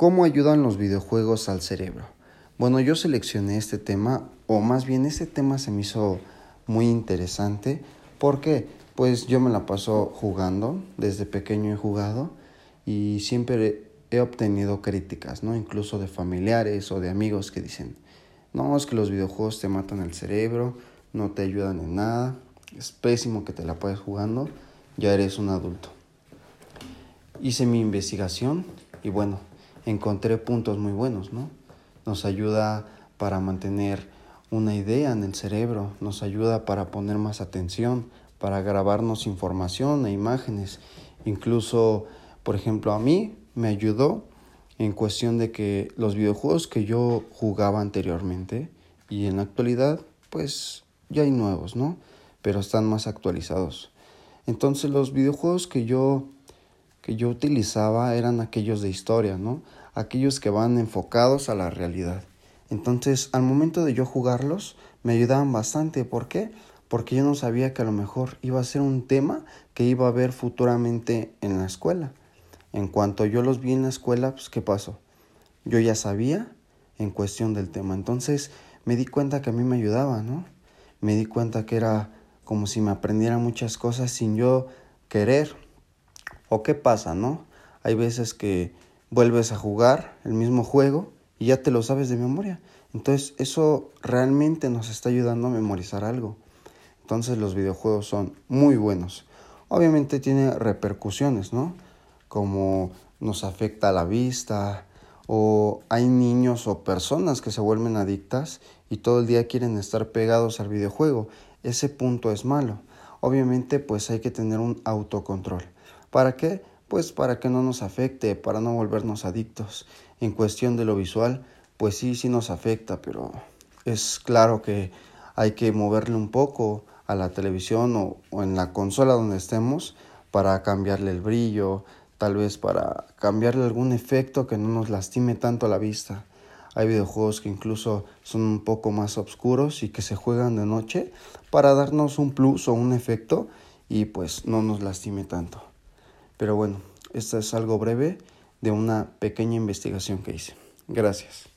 ¿Cómo ayudan los videojuegos al cerebro? Bueno, yo seleccioné este tema, o más bien este tema se me hizo muy interesante. ¿Por qué? Pues yo me la paso jugando, desde pequeño he jugado y siempre he obtenido críticas, ¿no? Incluso de familiares o de amigos que dicen, no, es que los videojuegos te matan el cerebro, no te ayudan en nada, es pésimo que te la puedes jugando, ya eres un adulto. Hice mi investigación y bueno, encontré puntos muy buenos, ¿no? Nos ayuda para mantener una idea en el cerebro, nos ayuda para poner más atención, para grabarnos información e imágenes. Incluso, por ejemplo, a mí me ayudó en cuestión de que los videojuegos que yo jugaba anteriormente y en la actualidad, pues ya hay nuevos, ¿no? Pero están más actualizados. Entonces los videojuegos que yo que yo utilizaba eran aquellos de historia, ¿no? Aquellos que van enfocados a la realidad. Entonces, al momento de yo jugarlos, me ayudaban bastante. ¿Por qué? Porque yo no sabía que a lo mejor iba a ser un tema que iba a ver futuramente en la escuela. En cuanto yo los vi en la escuela, pues ¿qué pasó? Yo ya sabía en cuestión del tema. Entonces me di cuenta que a mí me ayudaba, ¿no? Me di cuenta que era como si me aprendiera muchas cosas sin yo querer. ¿O qué pasa, no? Hay veces que vuelves a jugar el mismo juego y ya te lo sabes de memoria. Entonces eso realmente nos está ayudando a memorizar algo. Entonces los videojuegos son muy buenos. Obviamente tiene repercusiones, ¿no? Como nos afecta la vista o hay niños o personas que se vuelven adictas y todo el día quieren estar pegados al videojuego. Ese punto es malo. Obviamente pues hay que tener un autocontrol. ¿Para qué? Pues para que no nos afecte, para no volvernos adictos. En cuestión de lo visual, pues sí, sí nos afecta, pero es claro que hay que moverle un poco a la televisión o, en la consola donde estemos para cambiarle el brillo, tal vez para cambiarle algún efecto que no nos lastime tanto la vista. Hay videojuegos que incluso son un poco más oscuros y que se juegan de noche para darnos un plus o un efecto y pues no nos lastime tanto. Pero bueno, esto es algo breve de una pequeña investigación que hice. Gracias.